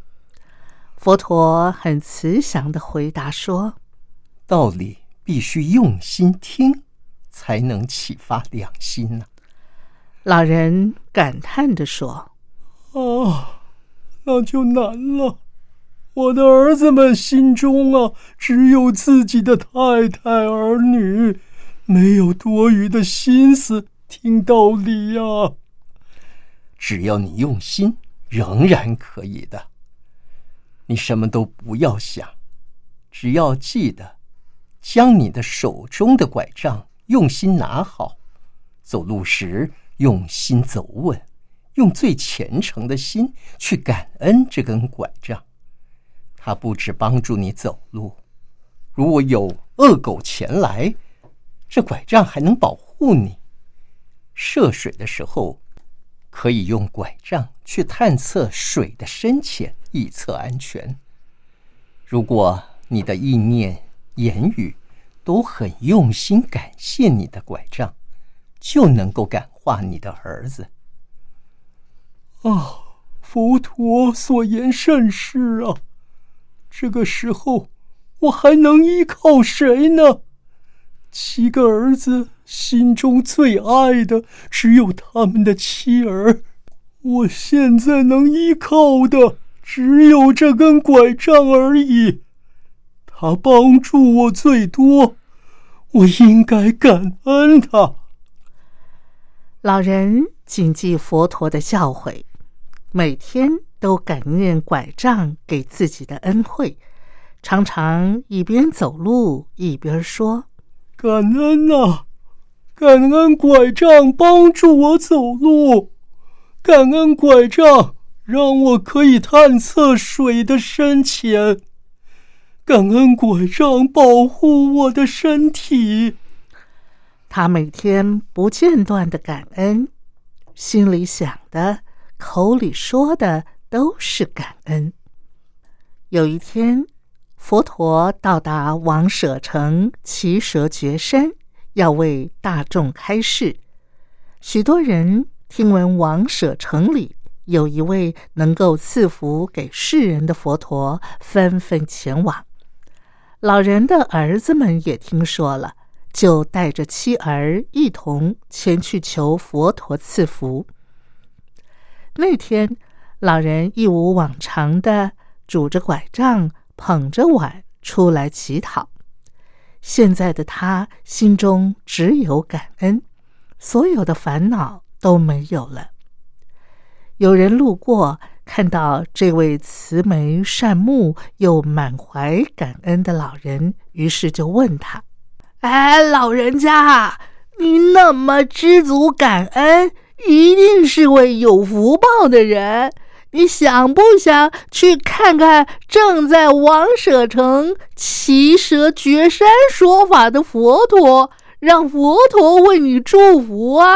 佛陀很慈祥的回答说，道理必须用心听，才能启发良心呢、老人感叹的说啊，那就难了。我的儿子们心中啊，只有自己的太太儿女，没有多余的心思听道理呀、只要你用心，仍然可以的。你什么都不要想，只要记得将你的手中的拐杖用心拿好，走路时用心走稳，用最虔诚的心去感恩这根拐杖。它不只帮助你走路，如果有恶狗前来，这拐杖还能保护你。涉水的时候，可以用拐杖去探测水的深浅，以测安全。如果你的意念、言语都很用心感谢你的拐杖，就能够感化你的儿子。啊，佛陀所言甚是啊！这个时候，我还能依靠谁呢？七个儿子心中最爱的只有他们的妻儿，我现在能依靠的只有这根拐杖而已。他帮助我最多，我应该感恩他。：‘老人谨记佛陀的教诲，每天都感念拐杖给自己的恩惠，常常一边走路一边说。’感恩呐、感恩拐杖帮助我走路，感恩拐杖让我可以探测水的深浅，感恩拐杖保护我的身体。他每天不间断的感恩，心里想的、口里说的都是感恩。有一天，佛陀到达王舍城奇蛇绝山，要为大众开示。许多人听闻王舍城里有一位能够赐福给世人的佛陀，纷纷前往。老人的儿子们也听说了，就带着妻儿一同前去求佛陀赐福。那天，老人一如往常的拄着拐杖，捧着碗出来乞讨。现在的他心中只有感恩，所有的烦恼都没有了。有人路过，看到这位慈眉善目又满怀感恩的老人，于是就问他：“哎，老人家，你那么知足感恩？”一定是位有福报的人，你想不想去看看正在王舍城骑蛇绝山说法的佛陀，让佛陀为你祝福啊？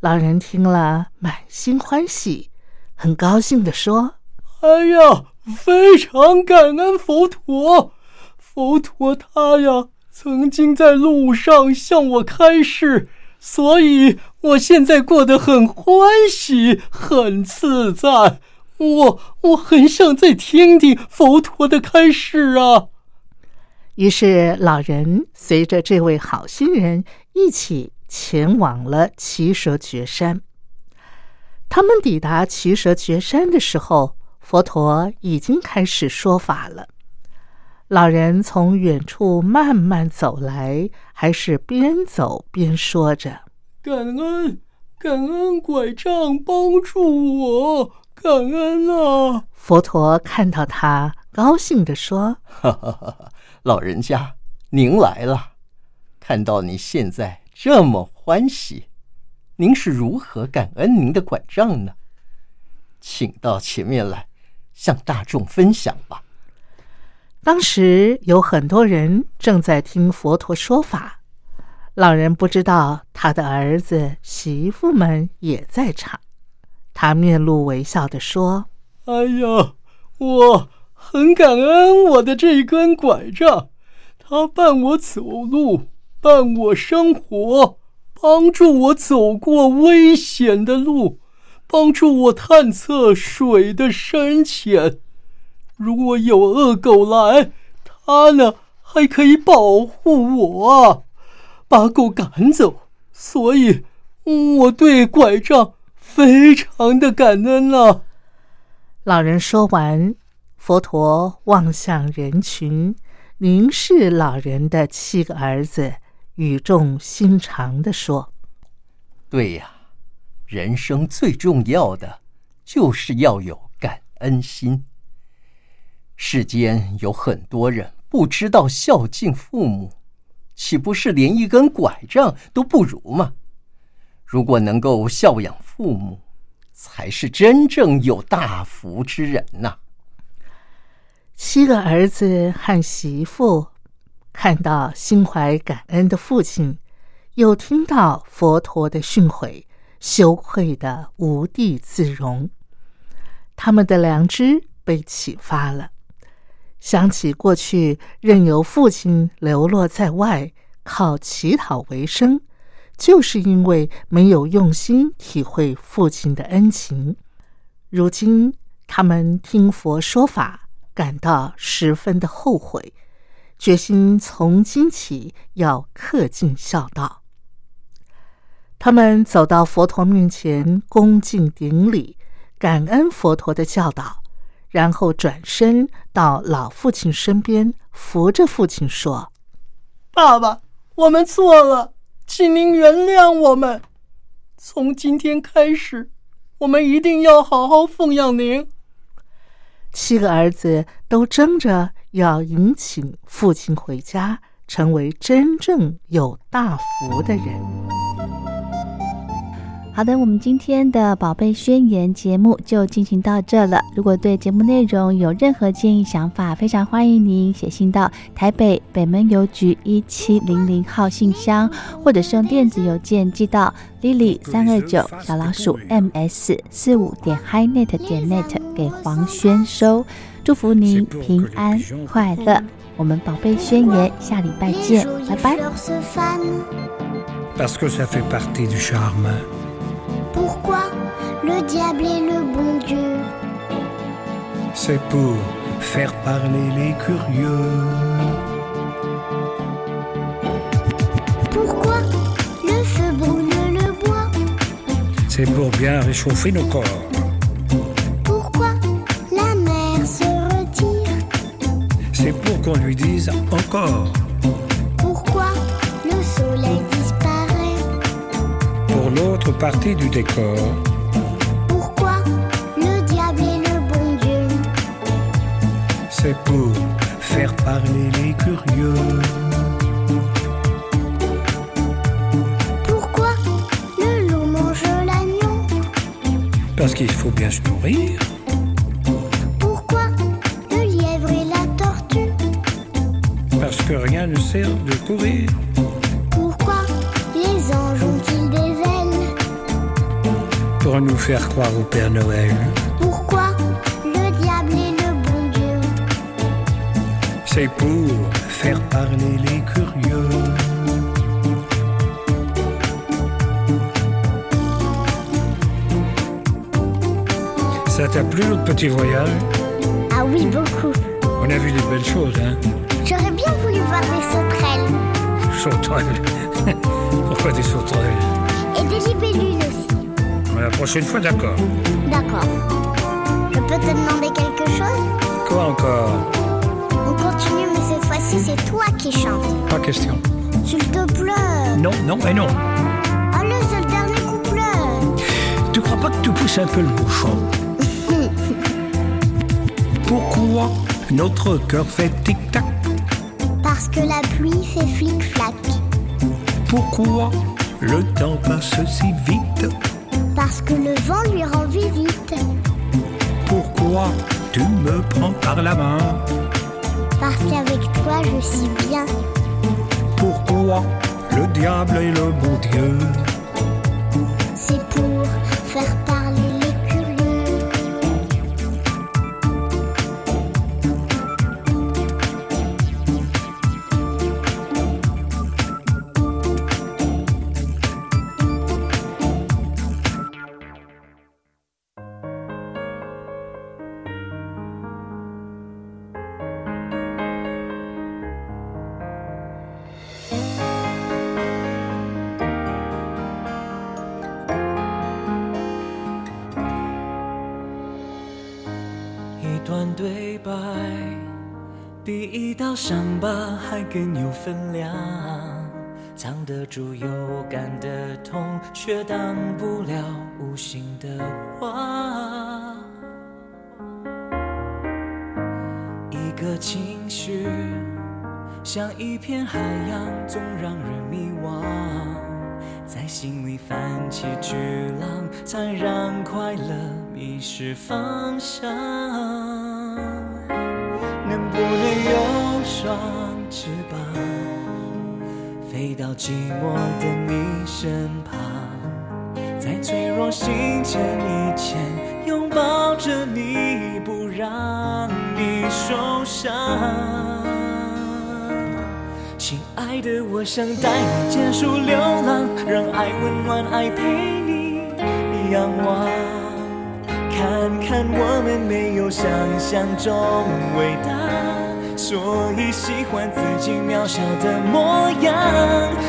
老人听了，满心欢喜，很高兴的说：“哎呀，非常感恩佛陀，佛陀他呀，曾经在路上向我开示。”所以，我现在过得很欢喜，很自在。我我很想再听听佛陀的开示啊。于是，老人随着这位好心人一起前往了奇蛇绝山。他们抵达奇蛇绝山的时候，佛陀已经开始说法了。老人从远处慢慢走来，还是边走边说着：“感恩，感恩拐杖帮助我，感恩啊！”佛陀看到他，高兴地说：“哈哈哈哈！老人家，您来了。看到你现在这么欢喜，您是如何感恩您的拐杖呢？请到前面来，向大众分享吧。”当时有很多人正在听佛陀说法，老人不知道他的儿子媳妇们也在场。他面露微笑的说：“哎呀，我很感恩我的这根拐杖，它伴我走路，伴我生活，帮助我走过危险的路，帮助我探测水的深浅。”如果有恶狗来，它呢还可以保护我，把狗赶走。所以我对拐杖非常的感恩啊。老人说完，佛陀望向人群，凝视老人的七个儿子，语重心长的说：“对呀，人生最重要的就是要有感恩心。”世间有很多人不知道孝敬父母，岂不是连一根拐杖都不如吗？如果能够孝养父母，才是真正有大福之人呐。七个儿子和媳妇看到心怀感恩的父亲，又听到佛陀的训诲，羞愧的无地自容，他们的良知被启发了。想起过去任由父亲流落在外，靠乞讨为生，就是因为没有用心体会父亲的恩情。如今他们听佛说法，感到十分的后悔，决心从今起要恪尽孝道。他们走到佛陀面前，恭敬顶礼，感恩佛陀的教导。然后转身到老父亲身边，扶着父亲说：“爸爸，我们错了，请您原谅我们。从今天开始，我们一定要好好奉养您。”七个儿子都争着要迎请父亲回家，成为真正有大福的人。好的，我们今天的宝贝宣言节目就进行到这了。如果对节目内容有任何建议想法，非常欢迎您写信到台北北门邮局一七零零号信箱，或者是用电子邮件寄到 lily 三二九小老鼠 ms 四五点 highnet 点 net 给黄轩收。祝福您平安快乐。我们宝贝宣言下礼拜见，拜拜。Pourquoi le diable est le bon Dieu C'est pour faire parler les curieux. Pourquoi le feu brûle le bois? C'est pour bien réchauffer nos corps. Pourquoi la mer se retire? C'est pour qu'on lui dise encore. L'autre partie du décor, Pourquoi le diable est le bon Dieu? C'est pour faire parler les curieux. Pourquoi le loup mange l'agneau? Parce qu'il faut bien se nourrir. Pourquoi le lièvre et la tortue? Parce que rien ne sert de courir. Faire croire au Père Noël. Pourquoi le diable est le bon Dieu? C'est pour faire parler les curieux. Ça t'a plu notre petit voyage? Ah oui, beaucoup. On a vu des belles choses, hein? J'aurais bien voulu voir des sauterelles Sauterelles. Pourquoi des sauterelles? Et des libellules La prochaine fois, d'accord. D'accord. Je peux te demander quelque chose? Quoi encore? On continue, mais cette fois-ci, c'est toi qui chantes. Pas question. S'il te plaît. Non, non et non. Allez, c'est le dernier couplet. Tu crois pas que tu pousses un peu le bouchon? Pourquoi notre cœur fait tic-tac? Parce que la pluie fait flic-flac. Pourquoi le temps passe si vite? Parce que le vent lui rend visite. Pourquoi tu me prends par la main Parce qu'avec toi, je suis bien. Pourquoi le diable est le bon Dieu 对白，比一道伤疤还更有分量。藏得住有感的痛，却挡不了无心的话。一个情绪像一片海洋，总让人迷惘。在心里泛起巨浪，才让快乐迷失方向。能不能有双翅膀，飞到寂寞的你身旁，在脆弱心牵一牵，拥抱着你，不让你受伤。亲爱的，我想带你结束流浪，让爱温暖，爱陪你仰望，看看我们没有想象中伟大，所以喜欢自己渺小的模样。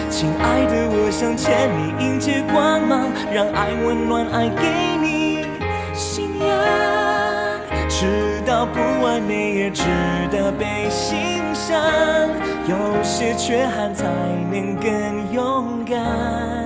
亲爱的，我想牵你迎接光芒，让爱温暖，爱给你信仰。知道不完美也值得被欣赏，有些缺憾才能更勇敢。